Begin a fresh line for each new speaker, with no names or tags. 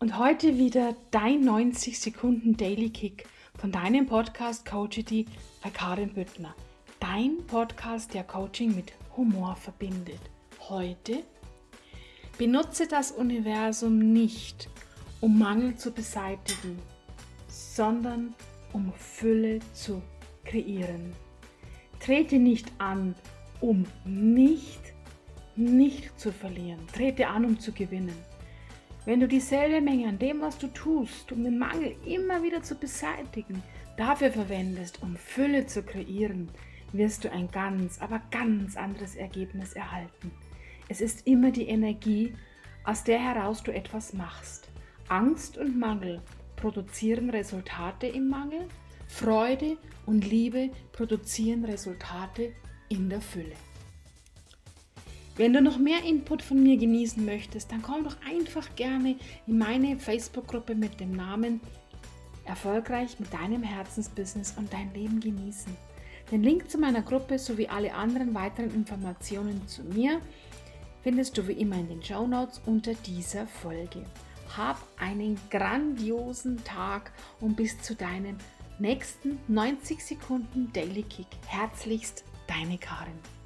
Und heute wieder dein 90 Sekunden Daily Kick von deinem Podcast Coachity bei Karin Büttner. Dein Podcast, der Coaching mit Humor verbindet. Heute benutze das Universum nicht, um Mangel zu beseitigen, sondern um Fülle zu kreieren. Trete nicht an, um nicht, nicht zu verlieren. Trete an, um zu gewinnen. Wenn du dieselbe Menge an dem, was du tust, um den Mangel immer wieder zu beseitigen, dafür verwendest, um Fülle zu kreieren, wirst du ein ganz, aber ganz anderes Ergebnis erhalten. Es ist immer die Energie, aus der heraus du etwas machst. Angst und Mangel produzieren Resultate im Mangel, Freude und Liebe produzieren Resultate in der Fülle. Wenn du noch mehr Input von mir genießen möchtest, dann komm doch einfach gerne in meine Facebook-Gruppe mit dem Namen Erfolgreich mit deinem Herzensbusiness und dein Leben genießen. Den Link zu meiner Gruppe sowie alle anderen weiteren Informationen zu mir findest du wie immer in den Show Notes unter dieser Folge. Hab einen grandiosen Tag und bis zu deinem nächsten 90 Sekunden Daily Kick. Herzlichst, deine Karin.